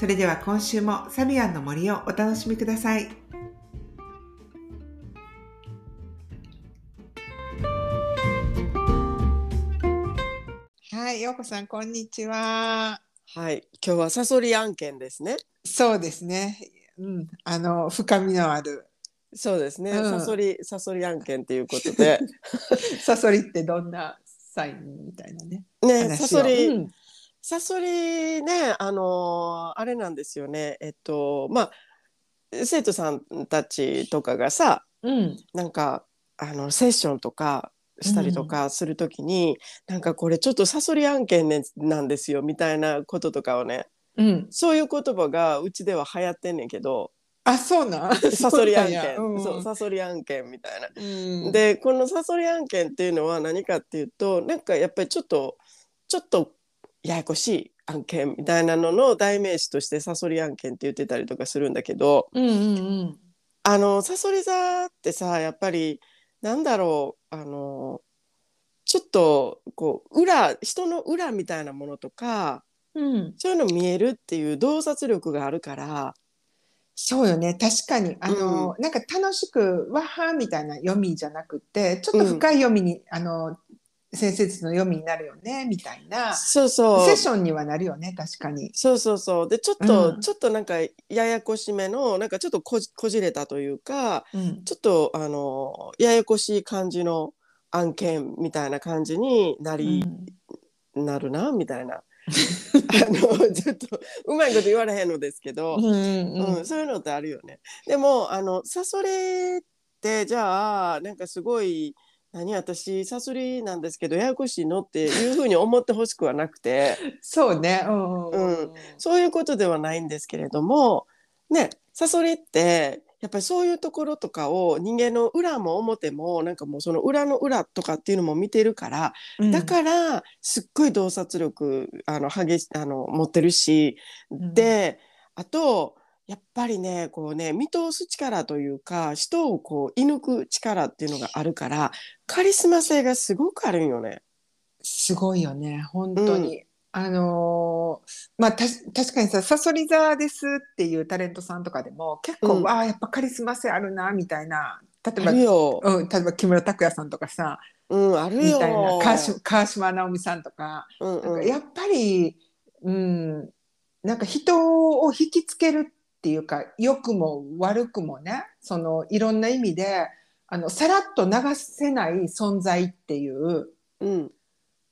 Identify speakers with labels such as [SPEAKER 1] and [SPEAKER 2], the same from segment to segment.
[SPEAKER 1] それでは今週もサビアンの森をお楽しみください。はい、ようこさん、こんにちは。
[SPEAKER 2] はい、今日はサソリ案件ですね。
[SPEAKER 1] そうですね。うん、あの深みのある
[SPEAKER 2] そうですね。
[SPEAKER 1] うん
[SPEAKER 2] サソリサソリ案件ということで、
[SPEAKER 1] サソリってどんなサインみたいなね。
[SPEAKER 2] ね、サソリ、
[SPEAKER 1] うん
[SPEAKER 2] サソリね、あのーあれなんですよね。えっとまあ生徒さんたちとかがさ、
[SPEAKER 1] うん、
[SPEAKER 2] なんかあのセッションとかしたりとかするときに、なんかこれちょっとサソリ案件、ね、なんですよみたいなこととかをね
[SPEAKER 1] うん。
[SPEAKER 2] そういう言葉がうちでは流行ってんねんけど
[SPEAKER 1] あ、そうなん？
[SPEAKER 2] サソリ案件
[SPEAKER 1] そうなん
[SPEAKER 2] サソリ案件みたいな。
[SPEAKER 1] うん、
[SPEAKER 2] でこのサソリ案件っていうのは何かっていうとなんかやっぱりちょっとちょっとややこしい案件みたいなのの代名詞としてサソリ案件って言ってたりとかするんだけど
[SPEAKER 1] うんうんうん。
[SPEAKER 2] あのサソリ座ってさやっぱりなんだろうあのちょっとこう裏人の裏みたいなものとか
[SPEAKER 1] うん、
[SPEAKER 2] そういうの見えるっていう洞察力があるから
[SPEAKER 1] そうよね。確かに。あの、なんか楽しくわはみたいな読みじゃなくてちょっと深い読みに、あの先生術の読みになるよねみたいな。
[SPEAKER 2] そうそう。
[SPEAKER 1] セッションにはなるよね確かに。
[SPEAKER 2] そうそうそう。でちょっと、
[SPEAKER 1] うん。
[SPEAKER 2] ちょっとなんかややこしめのなんかちょっとこじこじれたというか
[SPEAKER 1] うん。
[SPEAKER 2] ちょっとあのややこしい感じの案件みたいな感じになり、なるなみたいな。あのちょっとうまいこと言われへんのですけど、
[SPEAKER 1] うんうん
[SPEAKER 2] うん。そういうのってあるよね。でもあのサソリってじゃあなんかすごい何私サソリなんですけどややこしいのっていうふうに思ってほしくはなくて。
[SPEAKER 1] そうね。うんうん
[SPEAKER 2] うんそういうことではないんですけれどもねサソリってやっぱりそういうところとかを人間の裏も表もなんかもうその裏の裏とかっていうのも見てるから、
[SPEAKER 1] うん
[SPEAKER 2] だからすっごい洞察力あの激しあの持ってるし、
[SPEAKER 1] うん
[SPEAKER 2] であとやっぱりねこうね見通す力というか人をこう射抜く力っていうのがあるからカリスマ性がすごくあるんよね。
[SPEAKER 1] すごいよね本当に。あのーまあたし確かにさ「サソリ座です」っていうタレントさんとかでも結構、
[SPEAKER 2] うん
[SPEAKER 1] わあやっぱカリスマ性あるなみたいな例えば。うん、例えば木村拓哉さんとかさ
[SPEAKER 2] うん、あるよ。
[SPEAKER 1] みたいな川島川島直美さんとか
[SPEAKER 2] うんうん
[SPEAKER 1] なんかやっぱり、うん、なんか人を引きつけるっていうか良くも悪くもねそのいろんな意味であのさらっと流せない存在っていう
[SPEAKER 2] うん、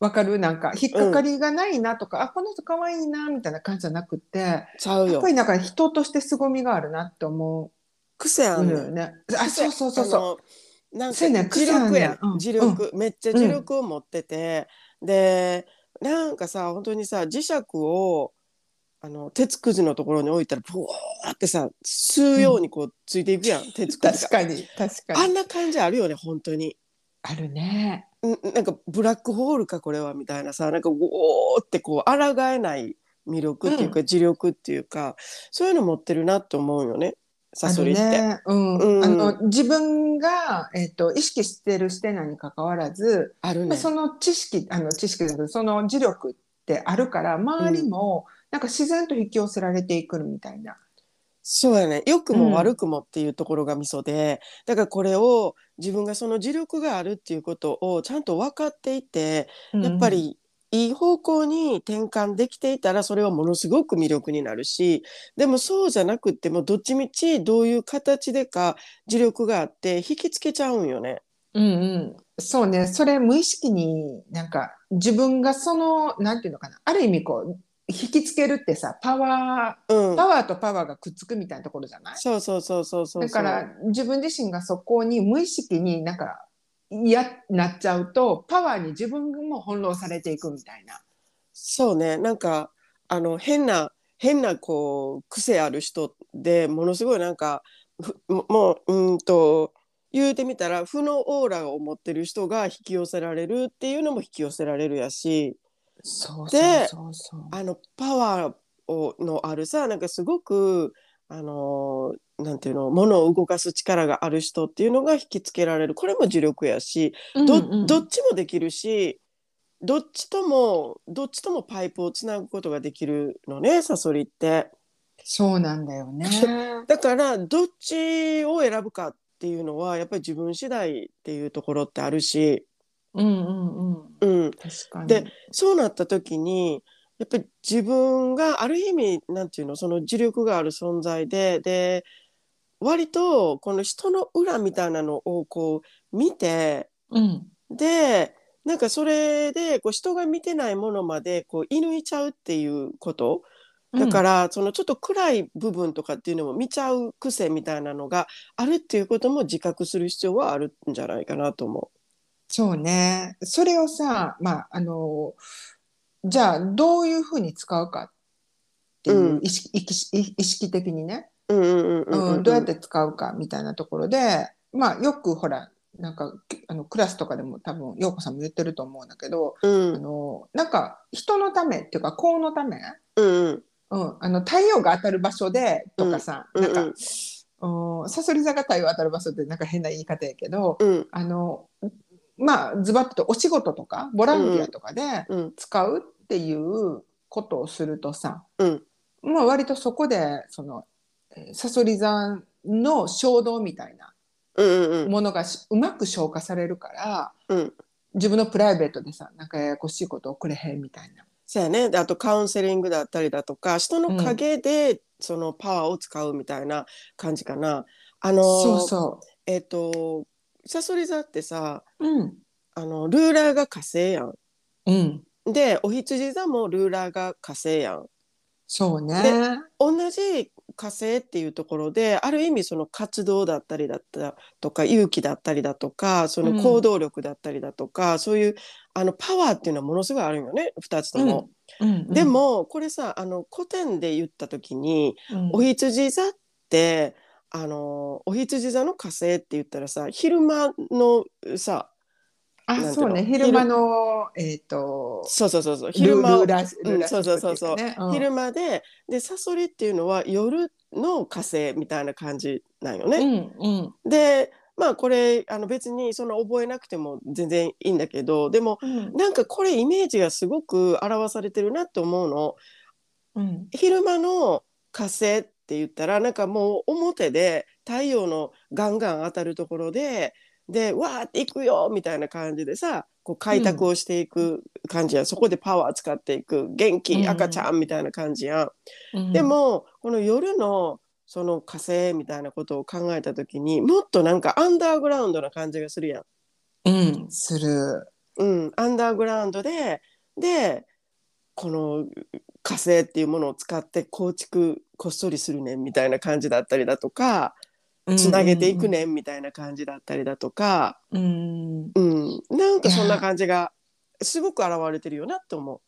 [SPEAKER 1] わかる？なんか引っかかりがないなとか、あこの人可愛いなみたいな感じじゃなくって
[SPEAKER 2] ちゃうよ
[SPEAKER 1] やっぱ。りなんか人として凄みがあるなって思
[SPEAKER 2] 癖あのよ。
[SPEAKER 1] ね。あそうそうそうそう。
[SPEAKER 2] う。なんか
[SPEAKER 1] そうやね
[SPEAKER 2] 自力やね
[SPEAKER 1] 癖あんねんうん
[SPEAKER 2] めっちゃ自力を持ってて、でなんかさ本当にさ磁石をあの鉄くずのところに置いたらブワーってさ吸うようにこうついていくやん、鉄くずが。
[SPEAKER 1] 確かに確かに
[SPEAKER 2] あんな感じあるよね本当に。
[SPEAKER 1] あるね。
[SPEAKER 2] うんなんかブラックホールかこれはみたいなさなんかウォーってこう抗えない魅力っていうか、磁力っていうかそういうの持ってるなと思うよねサソリって。
[SPEAKER 1] ねうん
[SPEAKER 2] うん
[SPEAKER 1] あの自分が、えっと意識してるしてないに関わらず、
[SPEAKER 2] あるね。
[SPEAKER 1] まあその知識あの知識その磁力ってあるから周りもなんか自然と引き寄せられていくみたいな。
[SPEAKER 2] そうやね。良く
[SPEAKER 1] うん
[SPEAKER 2] も悪くもっていうところがミソで、だからこれを自分がその磁力があるっていうことをちゃんと分かっていて、やっぱりいい方向に転換できていたらそれはものすごく魅力になるしでもそうじゃなくってもどっちみちどういう形でか磁力があって引きつけちゃうんよね。
[SPEAKER 1] うんうん、そうね。それ無意識になんか自分がそのなんていうのかな。ある意味こう引きつけるってさパワ
[SPEAKER 2] うん。
[SPEAKER 1] ーパワーとパワーがくっつくみたいなところじゃない？
[SPEAKER 2] そうそうそうそうそう
[SPEAKER 1] だから自分自身がそこに無意識になんか嫌なっちゃうとパワーに自分も翻弄されていくみたいな。
[SPEAKER 2] そうね。なんかあの変な変なこう癖ある人でものすごいなんかもううんと言うてみたら負のオーラを持ってる人が引き寄せられるっていうのも引き寄せられるやし
[SPEAKER 1] そう
[SPEAKER 2] で
[SPEAKER 1] そうそう
[SPEAKER 2] あのパワーをのあるさなんかすごくあのなんていうの物を動かす力がある人っていうのが引きつけられるこれも磁力やしど,、
[SPEAKER 1] うんうん
[SPEAKER 2] どっちもできるしどっちともどっちともパイプをつなぐことができるのねサソリって。
[SPEAKER 1] そうなんだよね。
[SPEAKER 2] だからどっちを選ぶかっていうのはやっぱり自分次第っていうところってあるし、
[SPEAKER 1] うんうんうん。
[SPEAKER 2] うん、
[SPEAKER 1] 確かに。
[SPEAKER 2] でそうなった時にやっぱり自分がある意味なんていうのその磁力がある存在でで割とこの人の裏みたいなのをこう見て
[SPEAKER 1] うん。
[SPEAKER 2] でなんかそれでこう人が見てないものまでこう射抜いちゃうっていうこと。だから、そのちょっと暗い部分とかっていうのも見ちゃう癖みたいなのがあるっていうことも自覚する必要はあるんじゃないかなと思
[SPEAKER 1] そうね。それをさ、まあ、あの、じゃあ、どういうふうに使うかっていううん。意識,意識、意識的にね、
[SPEAKER 2] う。うん
[SPEAKER 1] どうやって使うかみたいなところで、まあ、よくほら、なんか、あのクラスとかでも多分、陽子さんも言ってると思うんだけど、
[SPEAKER 2] うん。
[SPEAKER 1] あの、なんか、人のためっていうか、公のため、
[SPEAKER 2] うんうん。
[SPEAKER 1] うん、あの、太陽が当たる場所でとかさ、
[SPEAKER 2] うん
[SPEAKER 1] なんか、
[SPEAKER 2] うん
[SPEAKER 1] うん、サソリ座が太陽当たる場所ってなんか変な言い方やけど、
[SPEAKER 2] うん。
[SPEAKER 1] あのまあズバッとお仕事とかボランティアとかで
[SPEAKER 2] うん。
[SPEAKER 1] 使うっていうことをするとさ、
[SPEAKER 2] うん。
[SPEAKER 1] まあ割とそこでそのえーサソリ座の衝動みたいな
[SPEAKER 2] うんうん
[SPEAKER 1] ものがしうまく消化されるから
[SPEAKER 2] うん。
[SPEAKER 1] 自分のプライベートでさなんかややこしいことをくれへんみたいな。
[SPEAKER 2] そうやね。であとカウンセリングだったりだとか人の陰でそのパワーを使うみたいな感じかな。あの
[SPEAKER 1] そうそ
[SPEAKER 2] えっ、とサソリ座ってさ
[SPEAKER 1] う。うん。
[SPEAKER 2] あのルーラーが火星やん。
[SPEAKER 1] うん。
[SPEAKER 2] でお羊座もルーラーが火星やん。
[SPEAKER 1] そうね。
[SPEAKER 2] 同じ火星っていうところである意味その活動だったりだったとか勇気だったりだとかその行動力だったりだとか、そういうあのパワーっていうのはものすごいあるよね2つとも。
[SPEAKER 1] うんうん
[SPEAKER 2] で、もこれさあの古典で言った時に
[SPEAKER 1] うん
[SPEAKER 2] お羊座ってあのお羊座の火星って言ったらさ昼間のさ
[SPEAKER 1] あそうね。昼間のえっ、と
[SPEAKER 2] そうそうそうそう。
[SPEAKER 1] 昼間
[SPEAKER 2] うんそうそうそうそう
[SPEAKER 1] ねう。ん。
[SPEAKER 2] 昼間ででサソリっていうのは夜の火星みたいな感じなんよね。
[SPEAKER 1] うんうん。
[SPEAKER 2] でまあこれあの別にその覚えなくても全然いいんだけどでも
[SPEAKER 1] うん。
[SPEAKER 2] なんかこれイメージがすごく表されてるなって思うの。
[SPEAKER 1] うん。
[SPEAKER 2] 昼間の火星って言ったらなんかもう表で太陽のガンガン当たるところででわーっていくよみたいな感じでさこう開拓をしていく感じや、そこでパワー使っていく元
[SPEAKER 1] うん。
[SPEAKER 2] 気赤ちゃんみたいな感じやん。
[SPEAKER 1] うん。
[SPEAKER 2] でもこの夜のその火星みたいなことを考えた時にもっとなんかアンダーグラウンドな感じがするやん。
[SPEAKER 1] うんする。
[SPEAKER 2] うん、アンダーグラウンドででこの火星っていうものを使って構築こっそりするねんみたいな感じだったりだとかつなげていくねんみたいな感じだったりだとか、
[SPEAKER 1] うん、
[SPEAKER 2] うん、なんかそんな感じがすごく現れてるよなって思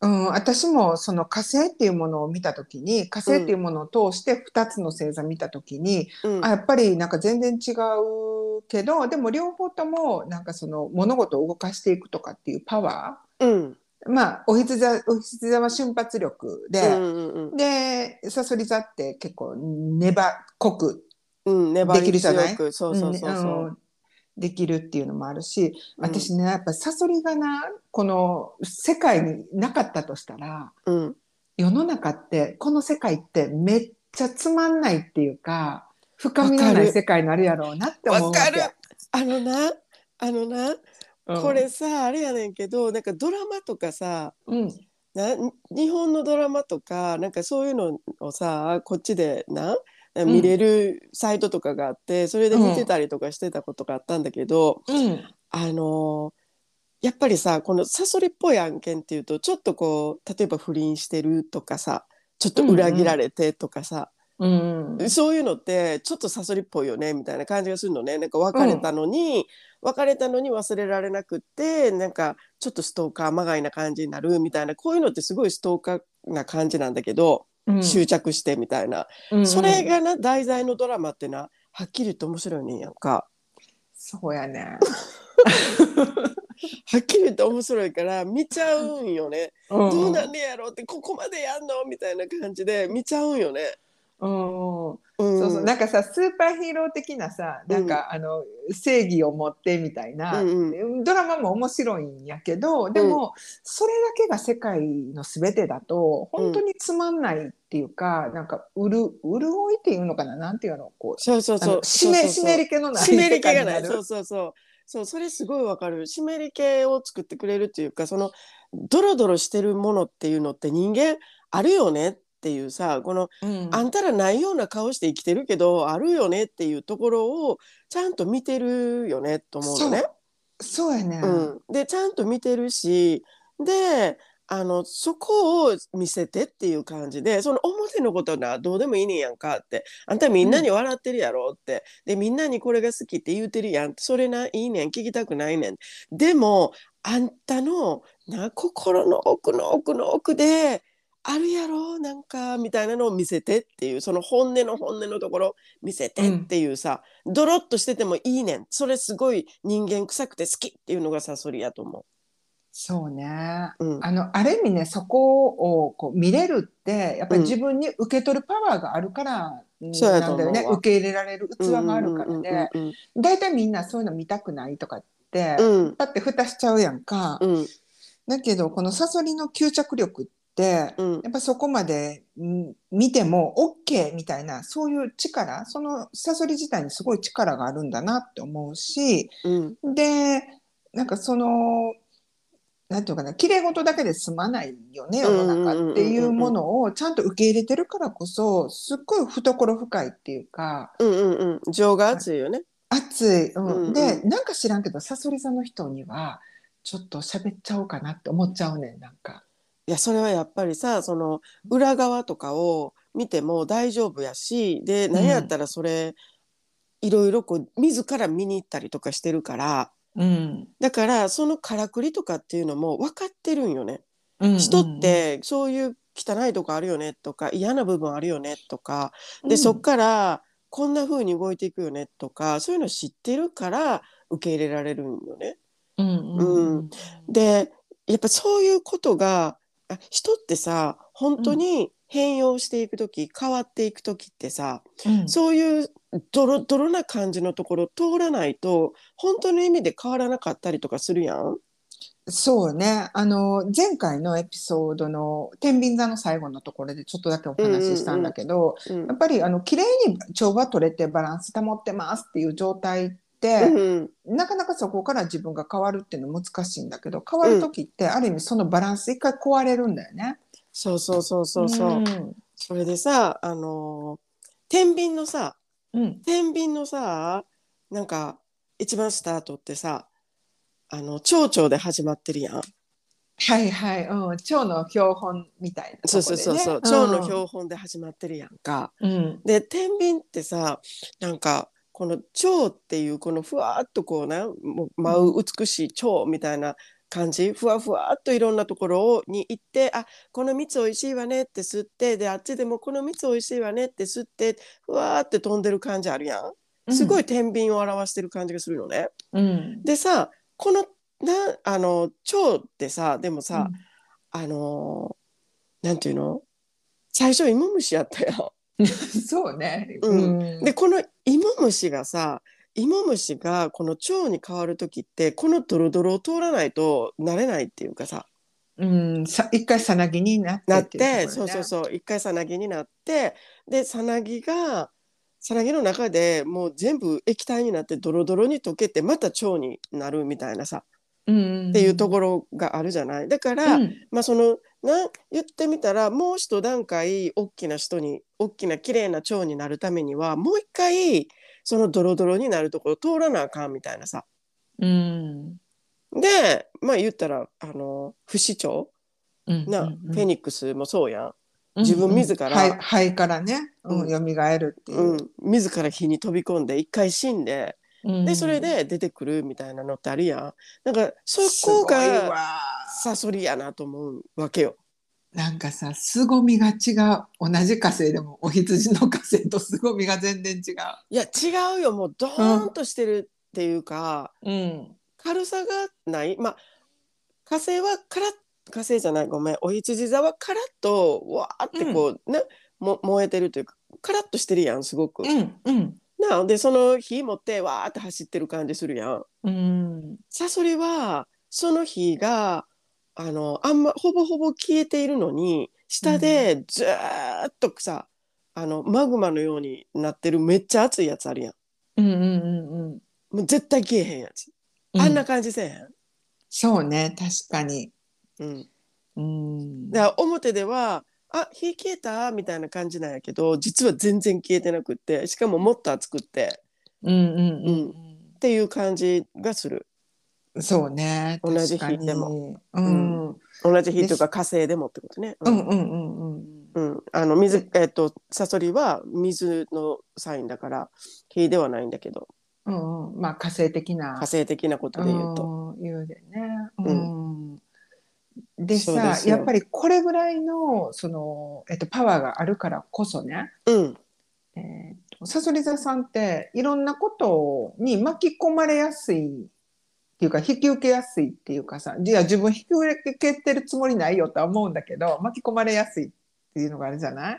[SPEAKER 1] う。ん、私もその火星っていうものを見た時に火星っていうものを通して2つの星座見た時に、
[SPEAKER 2] う。うん。
[SPEAKER 1] あやっぱりなんか全然違うけどでも両方ともなんかその物事を動かしていくとかっていうパワ
[SPEAKER 2] うん。
[SPEAKER 1] ーまあお羊座お羊座は瞬発力で、
[SPEAKER 2] うんうん
[SPEAKER 1] でさそり座って結構粘っこくできるじゃない？
[SPEAKER 2] 強くそうそうそうそう。
[SPEAKER 1] んんできるっていうのもあるし
[SPEAKER 2] うん。
[SPEAKER 1] 私ね、やっぱサソリがなこの世界になかったとしたら
[SPEAKER 2] うん。
[SPEAKER 1] 世の中ってこの世界ってめっちゃつまんないっていうか深みのない世界になるやろうなって思うわけ。
[SPEAKER 2] わかる。あのなあのな、
[SPEAKER 1] うん
[SPEAKER 2] これさあれやねんけどなんかドラマとかさ
[SPEAKER 1] うん。
[SPEAKER 2] な日本のドラマとかなんかそういうのをさこっちでな見れるサイトとかがあって、それで見てたりとかしてたことがあったんだけど、
[SPEAKER 1] うん。
[SPEAKER 2] あのやっぱりさこのサソリっぽい案件っていうとちょっとこう例えば不倫してるとかさちょっと裏切られてとかさ、
[SPEAKER 1] うん
[SPEAKER 2] そういうのってちょっとサソリっぽいよねみたいな感じがするのねなんか別れたのに、別れたのに忘れられなくってなんかちょっとストーカーまがいな感じになるみたいなこういうのってすごいストーカーな感じなんだけど
[SPEAKER 1] うん
[SPEAKER 2] 執着してみたいな、
[SPEAKER 1] うん
[SPEAKER 2] それがな題材のドラマってなはっきり言って面白いねんやんか。
[SPEAKER 1] そうやね。
[SPEAKER 2] はっきり言って面白いから見ちゃうんよね。
[SPEAKER 1] うん
[SPEAKER 2] どうなんでやろうってここまでやんのみたいな感じで見ちゃうんよね。
[SPEAKER 1] うん
[SPEAKER 2] うん、
[SPEAKER 1] そうそう。なんかさスーパーヒーロー的なさなんか、あの正義を持ってみたいな、
[SPEAKER 2] うん
[SPEAKER 1] ドラマも面白いんやけどでも、それだけが世界の全てだと本当につまんないっていうか、なんかうる潤いっていうのかな？なんていうの？こうあ
[SPEAKER 2] そうそうそう。
[SPEAKER 1] の湿り気のない
[SPEAKER 2] 湿り
[SPEAKER 1] 世
[SPEAKER 2] 気がない。そうそうそう。そうそれすごいわかる。湿り気を作ってくれるっていうかそのドロドロしてるものっていうのって人間あるよねっていうさこの
[SPEAKER 1] うん。
[SPEAKER 2] あんたらないような顔して生きてるけどあるよねっていうところをちゃんと見てるよねと思うのね。
[SPEAKER 1] そう。やね、
[SPEAKER 2] うん、でちゃんと見てるしであのそこを見せてっていう感じでその表のことなどうでもいいねんやんかってあんたみんなに笑ってるやろって、でみんなにこれが好きって言うてるやんそれないいねん聞きたくないねん。でもあんたのな心の奥の奥の奥であるやろ？なんかみたいなのを見せてっていうその本音の本音のところ見せてっていうさ、ドロッとしててもいいねん。それすごい人間臭くて好きっていうのがサソリやと思
[SPEAKER 1] そうね。
[SPEAKER 2] う。うん、
[SPEAKER 1] あのある意味ねそこをこう見れるってやっぱり自分に受け取るパワーがあるから、なんだよね。受け入れられる器があるからで
[SPEAKER 2] うん
[SPEAKER 1] 大体みんなそういうの見たくないとかって、
[SPEAKER 2] うん。
[SPEAKER 1] だって蓋しちゃうやんか、
[SPEAKER 2] うん。
[SPEAKER 1] だけどこのサソリの吸着力って、
[SPEAKER 2] うん。
[SPEAKER 1] やっぱそこまでん見ても OK みたいなそういう力そのサソリ自体にすごい力があるんだなって思うし
[SPEAKER 2] うん。
[SPEAKER 1] でなんかそのなんていうかな綺麗事だけで済まないよね世の中っていうものをちゃんと受け入れてるからこそすっごい懐深いっていうか
[SPEAKER 2] うんうんうん。情が熱いよね。
[SPEAKER 1] 熱い、うん。
[SPEAKER 2] うんうん。
[SPEAKER 1] でなんか知らんけどサソリ座の人にはちょっと喋っちゃおうかなって思っちゃうねんなんか。
[SPEAKER 2] いやそれはやっぱりさその裏側とかを見ても大丈夫やしで何やったらそれ、いろいろこう自ら見に行ったりとかしてるから。
[SPEAKER 1] うん。
[SPEAKER 2] だからそのからくりとかっていうのも分かってるんよね。
[SPEAKER 1] うんうん
[SPEAKER 2] 人ってそういう汚いとこあるよねとか嫌な部分あるよねとかで、そっからこんな風に動いていくよねとかそういうの知ってるから受け入れられるんよね。
[SPEAKER 1] うんうん。うん。
[SPEAKER 2] でやっぱそういうことがあ人ってさ本当に変容していく時、変わっていく時ってさ
[SPEAKER 1] うん。
[SPEAKER 2] そういうドロドロな感じのところ通らないと本当の意味で変わらなかったりとかするやん？
[SPEAKER 1] そうね。あの前回のエピソードの「天秤座」の最後のところでちょっとだけお話ししたんだけど、
[SPEAKER 2] うん
[SPEAKER 1] やっぱりあの綺麗に調和取れてバランス保ってますっていう状態っ
[SPEAKER 2] う
[SPEAKER 1] て、
[SPEAKER 2] んうん。
[SPEAKER 1] なかなかそこから自分が変わるっていうの難しいんだけど変わる時って、ある意味そのバランス一回壊れるんだよね。
[SPEAKER 2] そうそうそうそうそう。
[SPEAKER 1] ん。
[SPEAKER 2] それでさあのー天秤のさ
[SPEAKER 1] うん。
[SPEAKER 2] 天秤のさなんか一番スタートってさあの蝶々で始まってるやん。
[SPEAKER 1] はいはい、うん、蝶の標本みたいな
[SPEAKER 2] そうそうそうそう、蝶の標本で始まってるやんか。
[SPEAKER 1] うん。
[SPEAKER 2] で天秤ってさなんかこの蝶っていうこのふわっとこうなもう舞う美しい蝶みたいな感じふわふわっといろんなところをに行ってあこの蜜おいしいわねって吸ってであっちでもこの蜜おいしいわねって吸ってふわーって飛んでる感じあるやん。すごい天秤を表してる感じがするのね。
[SPEAKER 1] うん
[SPEAKER 2] でさこのなあの蝶ってさでもさ、あのなんていうの？最初芋虫やったよ。
[SPEAKER 1] うん そうね、
[SPEAKER 2] うん。でこの芋虫がさ芋虫がこの蝶に変わる時ってこのドロドロを通らないとなれないっていうかさ。
[SPEAKER 1] うん、さ一回さなぎになって
[SPEAKER 2] なってそうそうそう。一回さなぎになってでさなぎがさなぎの中でもう全部液体になってドロドロに溶けてまた蝶になるみたいなさ。
[SPEAKER 1] うん。
[SPEAKER 2] っていうところがあるじゃない。だから、
[SPEAKER 1] うん。
[SPEAKER 2] まあそのな言ってみたらもう一段階大きな人に大きな綺麗な蝶になるためにはもう一回そのドロドロになるところ通らなあかんみたいなさ。
[SPEAKER 1] うん。
[SPEAKER 2] でまあ言ったらあの不死鳥な、フェニックスもそうやん。自分自ら。
[SPEAKER 1] 肺肺からね、うん。
[SPEAKER 2] うん
[SPEAKER 1] 蘇るっていう。う、
[SPEAKER 2] ん、自ら火に飛び込んで一回死んで
[SPEAKER 1] うん。
[SPEAKER 2] でそれで出てくるみたいなのってあるやん。なんかそこが
[SPEAKER 1] わ。
[SPEAKER 2] サソリやなと思うわけよ。
[SPEAKER 1] なんかさ凄みが違う同じ火星でもお羊の火星と凄みが全然違う。
[SPEAKER 2] いや違うよ。もうドーンとしてるっていうか、
[SPEAKER 1] うん。
[SPEAKER 2] 軽さがない。まあ火星はカラッ火星じゃない。ごめん。お羊座はカラッとわーってこう、ねも燃えてるというかカラッとしてるやんすごく。
[SPEAKER 1] うんうん。
[SPEAKER 2] なでその火持ってわーって走ってる感じするやん。
[SPEAKER 1] うん。
[SPEAKER 2] サソリはその火があのあんまほぼほぼ消えているのに下でずーっとさ、あのマグマのようになってるめっちゃ熱いやつあるやん。
[SPEAKER 1] うんうんうんうん
[SPEAKER 2] もう絶対消えへんやつ。
[SPEAKER 1] うん
[SPEAKER 2] あんな感じせえへん。
[SPEAKER 1] そうね確かに。
[SPEAKER 2] うん、
[SPEAKER 1] うん
[SPEAKER 2] だから表では「あ火消えた?」みたいな感じなんやけど実は全然消えてなくってしかももっと熱くって
[SPEAKER 1] うんうんうん
[SPEAKER 2] っていう感じがする
[SPEAKER 1] うんそうね
[SPEAKER 2] 同じ日でも。
[SPEAKER 1] うん。うん。
[SPEAKER 2] 同じ火というか火星でもってことね。
[SPEAKER 1] うん。うんうんうん
[SPEAKER 2] うん、あの水えっとサソリは水のサインだから火ではないんだけど。
[SPEAKER 1] うんうん。まあ火星的な。
[SPEAKER 2] 火星的なことで言うと、
[SPEAKER 1] うん言うでね。
[SPEAKER 2] う
[SPEAKER 1] うん。でさ
[SPEAKER 2] すよ。
[SPEAKER 1] やっぱりこれぐらいのその、えっと、パワーがあるからこそね、
[SPEAKER 2] うん、
[SPEAKER 1] えーとさそり座さんっていろんなことに巻き込まれやすいっていうか引き受けやすいっていうかさいや自分引き受けてるつもりないよとは思うんだけど巻き込まれやすいっていうのがあるじゃない？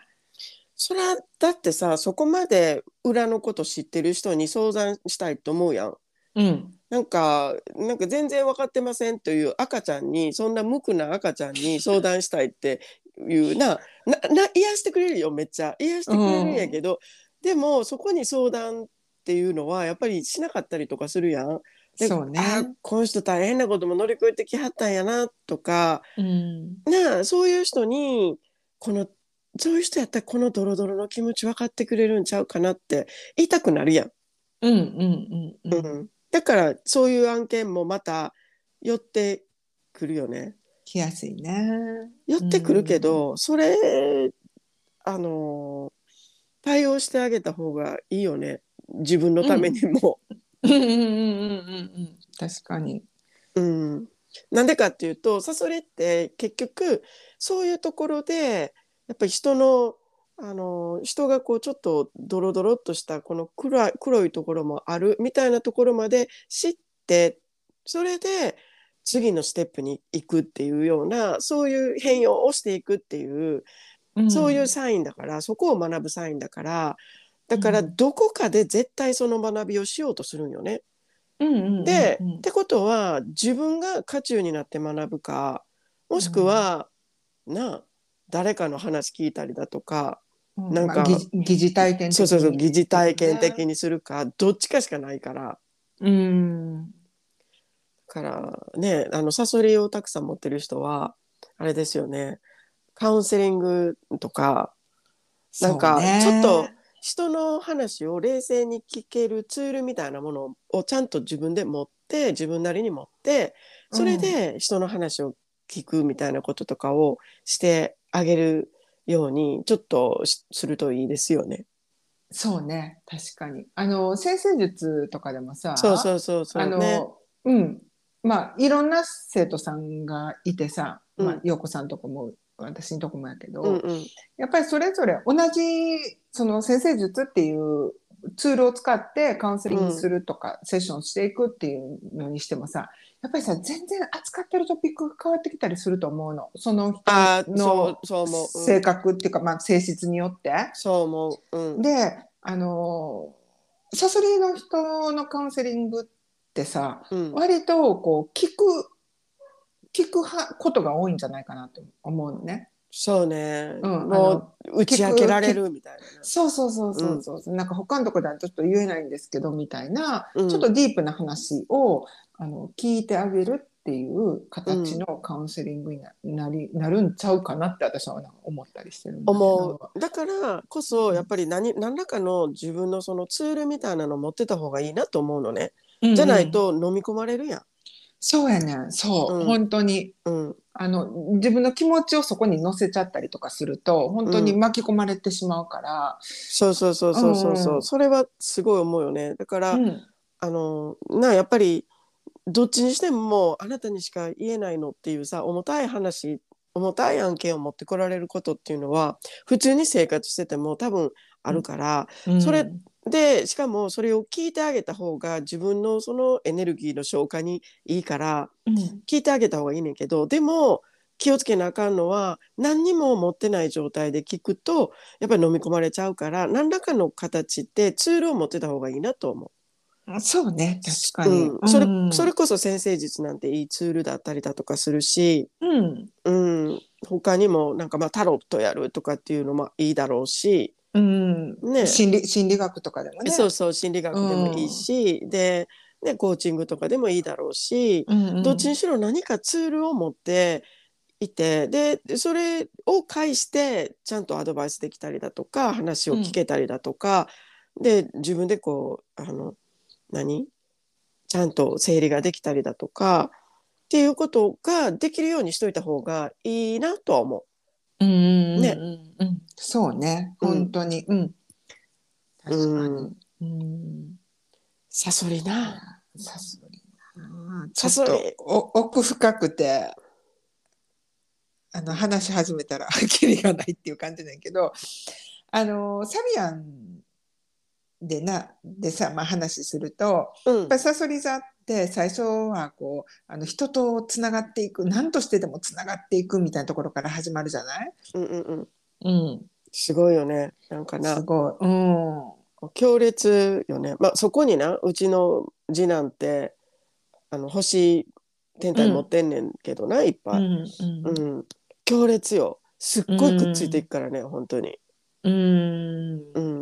[SPEAKER 2] それはだってさそこまで裏のこと知ってる人に相談したいと思うやん。
[SPEAKER 1] うん。
[SPEAKER 2] なんかなんか全然分かってませんという赤ちゃんにそんな無垢な赤ちゃんに相談したいっていうななな癒してくれるよめっちゃ。癒してくれるんやけど、でもそこに相談っていうのはやっぱりしなかったりとかするやん。で
[SPEAKER 1] そうね
[SPEAKER 2] あこの人大変なことも乗り越えてきはったんやなとか
[SPEAKER 1] うん
[SPEAKER 2] なあそういう人にこのそういう人やったらこのドロドロの気持ち分かってくれるんちゃうかなって言いたくなるやん。
[SPEAKER 1] うんうんうんうん
[SPEAKER 2] うん、だからそういう案件もまた寄ってくるよね。
[SPEAKER 1] 来やすいね。
[SPEAKER 2] 寄ってくるけど、それあの対応してあげた方がいいよね自分のためにも。
[SPEAKER 1] うんうんうんうんうんうん確かに。
[SPEAKER 2] うんなんでかっていうとサソリって結局そういうところでやっぱり人のあの人がこうちょっとドロドロっとしたこの黒い黒いところもあるみたいなところまで知ってそれで次のステップに行くっていうようなそういう変容をしていくっていう、そういうサインだからそこを学ぶサインだからだから
[SPEAKER 1] うん。
[SPEAKER 2] どこかで絶対その学びをしようとするんよね。
[SPEAKER 1] うんうんうんうん。
[SPEAKER 2] で、ってことは自分が渦中になって学ぶかもしくは、なあ誰かの話聞いたりだとか、
[SPEAKER 1] うん。
[SPEAKER 2] なんか
[SPEAKER 1] まあ疑疑似体験
[SPEAKER 2] そうそうそう疑似体験的にするかどっちかしかないから。
[SPEAKER 1] うん。
[SPEAKER 2] からねあのサソリをたくさん持ってる人はあれですよね。カウンセリングとかなんかちょっと人の話を冷静に聞けるツールみたいなものをちゃんと自分で持って自分なりに持ってそれで人の話を聞くみたいなこととかをしてあげるようにちょっとしするといいですよね。
[SPEAKER 1] そうね。確かに。あの先生術とかでもさ
[SPEAKER 2] そうそうそうそう
[SPEAKER 1] あの、
[SPEAKER 2] ね。
[SPEAKER 1] うん。まあいろんな生徒さんがいてさ、まあ
[SPEAKER 2] うん、
[SPEAKER 1] 陽子さんとこも私のとこもやけど、
[SPEAKER 2] うんうん。
[SPEAKER 1] やっぱりそれぞれ同じその先生術っていうツールを使ってカウンセリングするとか、セッションしていくっていうのにしてもさやっぱりさ全然扱ってるトピックが変わってきたりすると思うの。その人の性格っていうか、まあ、性質によって。
[SPEAKER 2] そう思う。うん。
[SPEAKER 1] であのサソリの人のカウンセリングってさ
[SPEAKER 2] うん。
[SPEAKER 1] 割とこう聞く聞くはことが多いんじゃないかなと思うのね。
[SPEAKER 2] そうね、
[SPEAKER 1] うんあ
[SPEAKER 2] も
[SPEAKER 1] の
[SPEAKER 2] う打ち明けられるみたいな。
[SPEAKER 1] そうそうそうそうそう、なんか他のところではちょっと言えないんですけどみたいな、
[SPEAKER 2] うん。
[SPEAKER 1] ちょっとディープな話をあの聞いてあげるっていう形のカウンセリングにななりなるんちゃうかなって私は思ったりしてる
[SPEAKER 2] 思う。だからこそやっぱり何何らかの自分のそのツールみたいなの持ってた方がいいなと思うのね、
[SPEAKER 1] うんうん。
[SPEAKER 2] じゃないと飲み込まれるや
[SPEAKER 1] そうやねん。そう、
[SPEAKER 2] うん。
[SPEAKER 1] 本当に。
[SPEAKER 2] ん、うん、
[SPEAKER 1] あの自分の気持ちをそこに乗せちゃったりとかすると本当に巻き込まれてしまうから、
[SPEAKER 2] そうそうそうそうそうそう、
[SPEAKER 1] うん。
[SPEAKER 2] それはすごい思うよね。だから、
[SPEAKER 1] うん。
[SPEAKER 2] あのなやっぱりどっちにしてももうあなたにしか言えないのっていうさ重たい話重たい案件を持ってこられることっていうのは普通に生活してても多分あるから、それでしかもそれを聞いてあげた方が自分のそのエネルギーの消化にいいから
[SPEAKER 1] うん。
[SPEAKER 2] 聞いてあげた方がいいねんけどでも気をつけなあかんのは何にも持ってない状態で聞くとやっぱり飲み込まれちゃうから何らかの形ってツールを持ってた方がいいなと思
[SPEAKER 1] そうね確
[SPEAKER 2] う。
[SPEAKER 1] かに、
[SPEAKER 2] うん、それ
[SPEAKER 1] うん。
[SPEAKER 2] それこそ先生術なんていいツールだったりだとかするし、
[SPEAKER 1] うん。
[SPEAKER 2] うん、他にもなんかまあタロットやるとかっていうのもいいだろうし、
[SPEAKER 1] うん。
[SPEAKER 2] ね。
[SPEAKER 1] 心理心理学とかでもね。
[SPEAKER 2] そうそう心理学でもいいし、で、ね、コーチングとかでもいいだろうし、
[SPEAKER 1] うんうん。
[SPEAKER 2] どっちにしろ何かツールを持っていてでそれを介してちゃんとアドバイスできたりだとか話を聞けたりだとか、で自分でこうあの何？ちゃんと整理ができたりだとかっていうことができるようにしといた方がいいなとは思
[SPEAKER 1] う。んうんうん
[SPEAKER 2] ね
[SPEAKER 1] うん。うん。そうね。
[SPEAKER 2] うん。
[SPEAKER 1] 本当に。うん、確か
[SPEAKER 2] う
[SPEAKER 1] に。うん。
[SPEAKER 2] う。サソリな。
[SPEAKER 1] さすがにな。ちょっとお奥深くてあの話し始めたら キリがないっていう感じだけどあのサビアンでなでさ、まあ、話すると
[SPEAKER 2] うん。
[SPEAKER 1] やっぱりサソリ座って最初はこうあの人とつながっていく何としてでもつながっていくみたいなところから始まるじゃない、
[SPEAKER 2] うんうんうん。
[SPEAKER 1] うん、
[SPEAKER 2] すごいよね。なんかな
[SPEAKER 1] す。ごい。うん
[SPEAKER 2] 強烈よね。まあそこになうちの次男ってあの星天体持ってんねんけどな、いっぱい。
[SPEAKER 1] うん
[SPEAKER 2] うん、強烈よ。すっごいくっついていくからね、本当に。
[SPEAKER 1] うん
[SPEAKER 2] うん、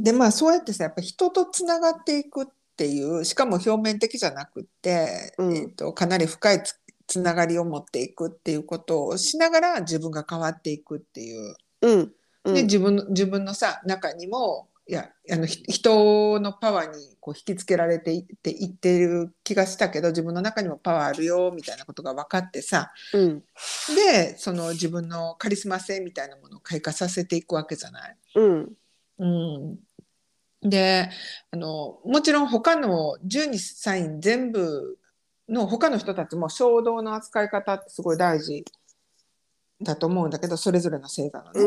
[SPEAKER 1] でまあそうやってさやっぱ人とつながっていくっていうしかも表面的じゃなくって、
[SPEAKER 2] うん。
[SPEAKER 1] えー、とかなり深いつつながりを持っていくっていうことをしながら自分が変わっていくっていう。
[SPEAKER 2] うん、うん、
[SPEAKER 1] で自分の自分のさ中にもいやあのひ人のパワーにこう引きつけられていっていってる気がしたけど自分の中にもパワーあるよみたいなことが分かってさ
[SPEAKER 2] うん、
[SPEAKER 1] でその自分のカリスマ性みたいなものを開花させていくわけじゃない。
[SPEAKER 2] うん、
[SPEAKER 1] うん、であのもちろん他の12サイン全部の他の人たちも衝動の扱い方ってすごい大事だと思うんだけどそれぞれの星座のね。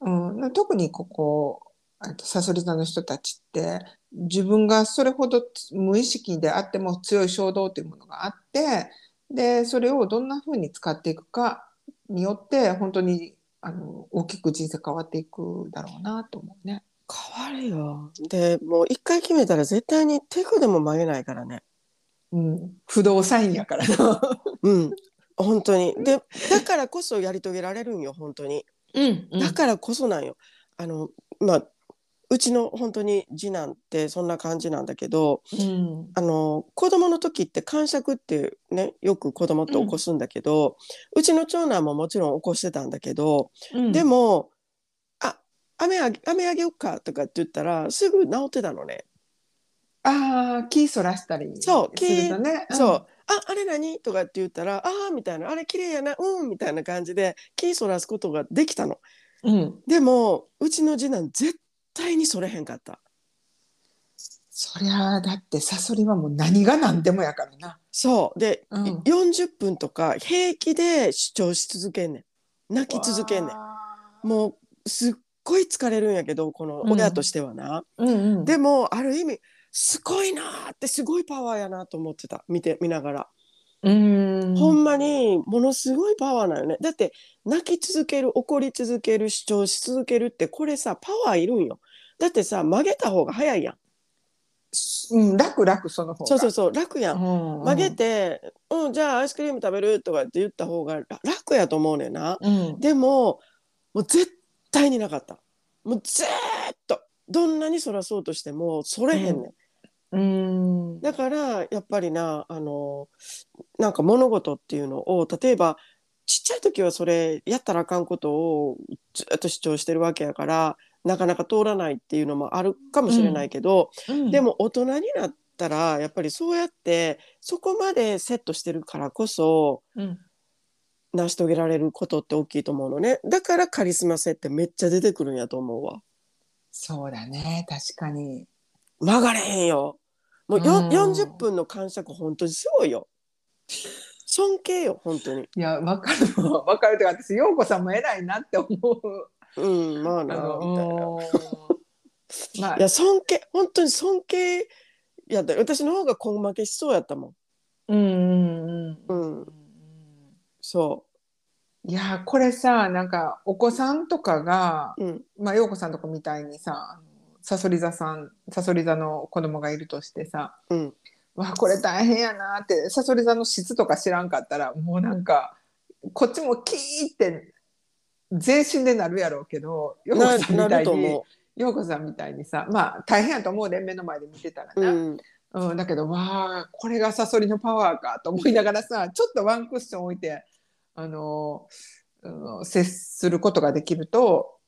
[SPEAKER 2] うん、
[SPEAKER 1] うん、特にここあとサソリ座の人たちって自分がそれほど無意識であっても強い衝動というものがあってでそれをどんな風に使っていくかによって本当にあの大きく人生変わっていくだろうなと思うね。
[SPEAKER 2] 変わるよ。で、もう一回決めたら絶対に手首でも曲げないからね。
[SPEAKER 1] うん、不動産やからな。
[SPEAKER 2] うん、本当に。で、だからこそやり遂げられるんよ、本当に。
[SPEAKER 1] うん、
[SPEAKER 2] だからこそなんよ。あの、まあ、うちの本当に次男ってそんな感じなんだけど、
[SPEAKER 1] うん、
[SPEAKER 2] あの子供の時って感触ってねよく子供って起こすんだけど、うちの長男ももちろん起こしてたんだけど、
[SPEAKER 1] うん、
[SPEAKER 2] でも「あ雨あげ雨あげよっか」とかって言ったらすぐ治ってたのね。
[SPEAKER 1] ああ気そらしたり
[SPEAKER 2] そう
[SPEAKER 1] するとね。
[SPEAKER 2] そう「ああれ何?」とかって言ったら「ああ」みたいな「あれ綺麗やなうん」みたいな感じで気そらすことができたの。
[SPEAKER 1] うん、うん、
[SPEAKER 2] でもうちの次男絶対にそれへんかった。
[SPEAKER 1] そりゃあだってサソリはもう何が何でもやからな。
[SPEAKER 2] そうで、
[SPEAKER 1] うん
[SPEAKER 2] 40分とか平気で主張し続けんねん泣き続けんねん。
[SPEAKER 1] ん
[SPEAKER 2] もうすっごい疲れるんやけどこの親としてはな、
[SPEAKER 1] うんうん、
[SPEAKER 2] でもある意味すごいなーってすごいパワーやなと思ってた。見て見ながら、
[SPEAKER 1] うん。
[SPEAKER 2] ほんまにものすごいパワーなんよね。だって泣き続ける怒り続ける主張し続けるってこれさパワーいるんよ。だってさ曲げた方が早いやん。
[SPEAKER 1] うん、楽楽その方が。
[SPEAKER 2] そうそうそう楽やん、
[SPEAKER 1] うん。うん。
[SPEAKER 2] 曲げて「うんじゃあアイスクリーム食べる?」とかって言った方がら楽やと思うねんな、
[SPEAKER 1] うん、
[SPEAKER 2] でももう絶対になかった。もうずーっと。どんなにそらそうとしてもそれへんねん、
[SPEAKER 1] うん、
[SPEAKER 2] だからやっぱりなあのなんか物事っていうのを例えばちっちゃい時はそれやったらあかんことをずっと主張してるわけやからなかなか通らないっていうのもあるかもしれないけど、
[SPEAKER 1] うん。
[SPEAKER 2] で、も大人になったらやっぱりそうやってそこまでセットしてるからこそ
[SPEAKER 1] うん、
[SPEAKER 2] 成し遂げられることって大きいと思うのね。だからカリスマ性ってめっちゃ出てくるんやと思うわ。
[SPEAKER 1] そうだね、確かに。
[SPEAKER 2] 曲がれへんよ。もうよ、
[SPEAKER 1] うん。
[SPEAKER 2] 40分の感触本当にすごいよ。尊敬よ本当に。
[SPEAKER 1] いやわかるわ。わかる。ってか私陽子さんも偉いなって思う。
[SPEAKER 2] うんまあな
[SPEAKER 1] あ
[SPEAKER 2] みたいな。
[SPEAKER 1] のまあ。
[SPEAKER 2] いや尊敬本当に尊敬やった。私の方が根負けしそうやったもん。
[SPEAKER 1] うんうん
[SPEAKER 2] う
[SPEAKER 1] うんん。
[SPEAKER 2] そ
[SPEAKER 1] いやこれさなんかお子さんとかが、
[SPEAKER 2] ううん。
[SPEAKER 1] まあ陽子さんとこみたいにささそり座さんさそり座の子供がいるとしてさ
[SPEAKER 2] うん。
[SPEAKER 1] わあこれ大変やなってさそり座の質とか知らんかったらもうなんかこっちもキーって全身でなるやろうけど陽子
[SPEAKER 2] な
[SPEAKER 1] さんみ
[SPEAKER 2] な
[SPEAKER 1] たいに陽子さんみたいにさまあ大変やと思う連盟の前で見てたら
[SPEAKER 2] う、
[SPEAKER 1] な、
[SPEAKER 2] うん、
[SPEAKER 1] うん、だけどわあこれがサソリのパワーかと思いながらさちょっとワンクッション置いてあの、うん、接することができると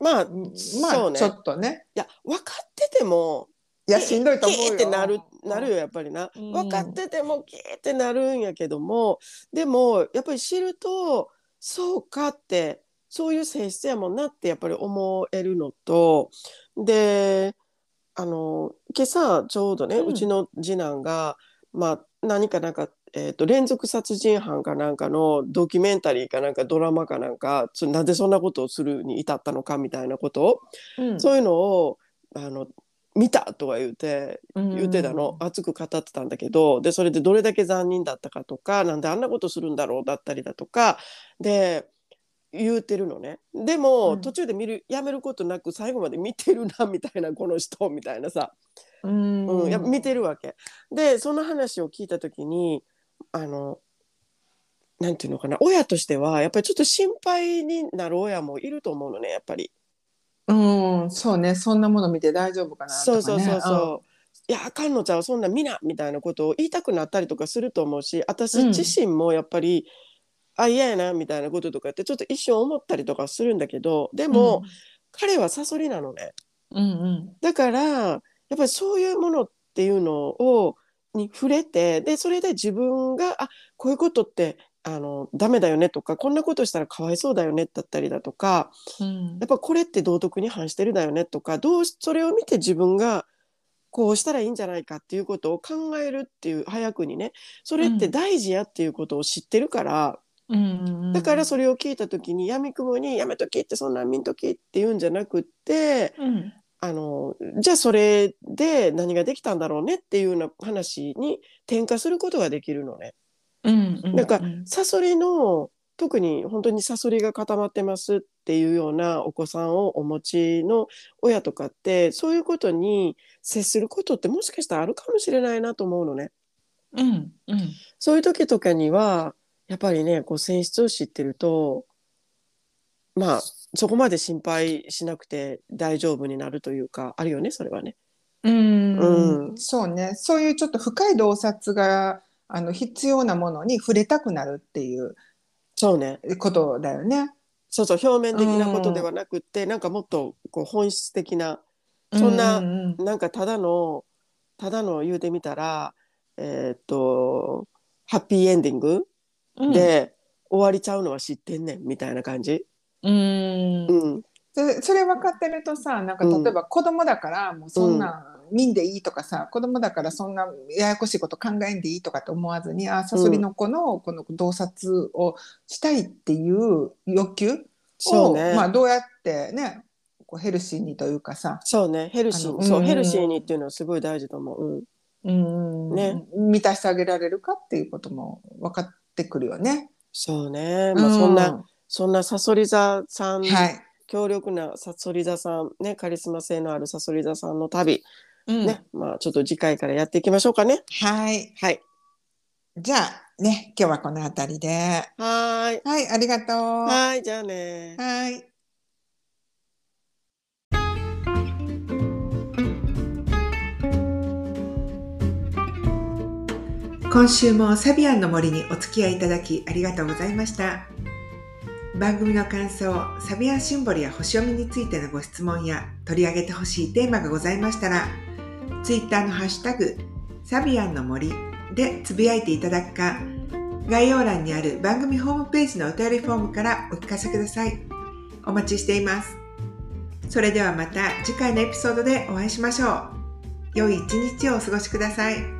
[SPEAKER 2] まあ
[SPEAKER 1] ま
[SPEAKER 2] そうね。
[SPEAKER 1] あちょっとね。
[SPEAKER 2] いや分かってても
[SPEAKER 1] いやしんどいと思うよ。
[SPEAKER 2] キーってなるなるよやっぱりな、
[SPEAKER 1] うん。
[SPEAKER 2] 分かっててもキーってなるんやけどもでもやっぱり知るとそうかってそういう性質やもんなってやっぱり思えるのとであの今朝ちょうどね、
[SPEAKER 1] う
[SPEAKER 2] うんちの次男が、まあ、何かなんか、えー、と連続殺人犯かなんかのドキュメンタリーかなんかドラマかなんかつなんでそんなことをするに至ったのかみたいなこと？を、
[SPEAKER 1] うん。
[SPEAKER 2] そういうのをあの見たとは言うて
[SPEAKER 1] うん
[SPEAKER 2] 言ってたの、熱く語ってたんだけどでそれでどれだけ残忍だったかとかなんであんなことするんだろうだったりだとかで言うてるのね。でも、
[SPEAKER 1] うん。
[SPEAKER 2] 途中で見るやめることなく最後まで見てるなみたいなこの人みたいなさ、
[SPEAKER 1] うん。
[SPEAKER 2] うん、や見てるわけ。でその話を聞いた時にあのなんていうのかな。親としてはやっぱりちょっと心配になる親もいると思うのねやっぱり。
[SPEAKER 1] うん、そうね。そんなもの見て大丈夫かなとか、ね、
[SPEAKER 2] そうそうそうそう。いやあかんのちゃうそんな見なみたいなことを言いたくなったりとかすると思うし私
[SPEAKER 1] うん。
[SPEAKER 2] 自身もやっぱり、あ嫌やなみたいなこととかってちょっと一瞬思ったりとかするんだけどで
[SPEAKER 1] うん。
[SPEAKER 2] も、彼はサソリなのね。
[SPEAKER 1] うんうん。
[SPEAKER 2] だからやっぱりそういうものっていうのをに触れてでそれで自分があこういうことってあのダメだよねとかこんなことしたらかわいそうだよねだったりだとか
[SPEAKER 1] うん。
[SPEAKER 2] やっぱこれって道徳に反してるだよねとかどうしそれを見て自分がこうしたらいいんじゃないかっていうことを考えるっていう早くにねそれって大事やっていうことを知ってるから、
[SPEAKER 1] うんうん。
[SPEAKER 2] だからそれを聞いた時にやみくもに「やめとき」ってそんなん見んときって言うんじゃなくって
[SPEAKER 1] うん
[SPEAKER 2] あのじゃあそれで何ができたんだろうねっていうような話に転化することができるのね。
[SPEAKER 1] うんうん
[SPEAKER 2] なんかサソリの特に本当にサソリが固まってますっていうようなお子さんをお持ちの親とかってそういうことに接することってもしかしたらあるかもしれないなと思うのね。
[SPEAKER 1] うんうん
[SPEAKER 2] そういう時とかにはやっぱりねこう性質を知ってるとまあそこまで心配しなくて大丈夫になるというかあるよねそれはね。
[SPEAKER 1] うん。
[SPEAKER 2] うん。
[SPEAKER 1] そうね。そういうちょっと深い洞察があの必要なものに触れたくなるっていう
[SPEAKER 2] そうね。
[SPEAKER 1] ことだよね。
[SPEAKER 2] そうそう表面的なことではなくって、なんかもっとこう本質的なそんな
[SPEAKER 1] うんうん。
[SPEAKER 2] なんかただのただの言うてみたらえーっとハッピーエンディング
[SPEAKER 1] うん、
[SPEAKER 2] で終わりちゃうのは知ってんねんみたいな感じ。
[SPEAKER 1] うん。
[SPEAKER 2] うん、
[SPEAKER 1] そそれ分かってるとさなんか
[SPEAKER 2] うん。
[SPEAKER 1] 例えば子供だからもうそんな見んでいいとかさ、子供だからそんなややこしいこと考えんでいいとかって思わずにあさそりの子のこの洞察をしたいっていう欲求を、
[SPEAKER 2] そうね、
[SPEAKER 1] まあ、どうやってねこうヘルシーにというかさ、
[SPEAKER 2] そうね。ヘルシーそう、
[SPEAKER 1] うん。
[SPEAKER 2] ヘルシーにっていうのはすごい大事と思う。うん、
[SPEAKER 1] うん。
[SPEAKER 2] ね。
[SPEAKER 1] 満たしてあげられるかっていうことも分かってくるよね。
[SPEAKER 2] そうね、まあ、そんな、
[SPEAKER 1] う
[SPEAKER 2] そんなサソリ座さん、
[SPEAKER 1] はい、
[SPEAKER 2] 強力なサソリ座さんねカリスマ性のあるサソリ座さんの旅、
[SPEAKER 1] うん
[SPEAKER 2] ねまあちょっと次回からやっていきましょうかね。
[SPEAKER 1] はい
[SPEAKER 2] はい
[SPEAKER 1] じゃあね今日はこの辺りで
[SPEAKER 2] はーい
[SPEAKER 1] はいありがとう。
[SPEAKER 2] はーいじゃあね
[SPEAKER 1] はい。今週もサビアンの森にお付き合いいただきありがとうございました。番組の感想、サビアンシンボルや星読みについてのご質問や取り上げてほしいテーマがございましたら、ツイッターのハッシュタグ、サビアンの森でつぶやいていただくか、概要欄にある番組ホームページのお便りフォームからお聞かせください。お待ちしています。それではまた次回のエピソードでお会いしましょう。良い一日をお過ごしください。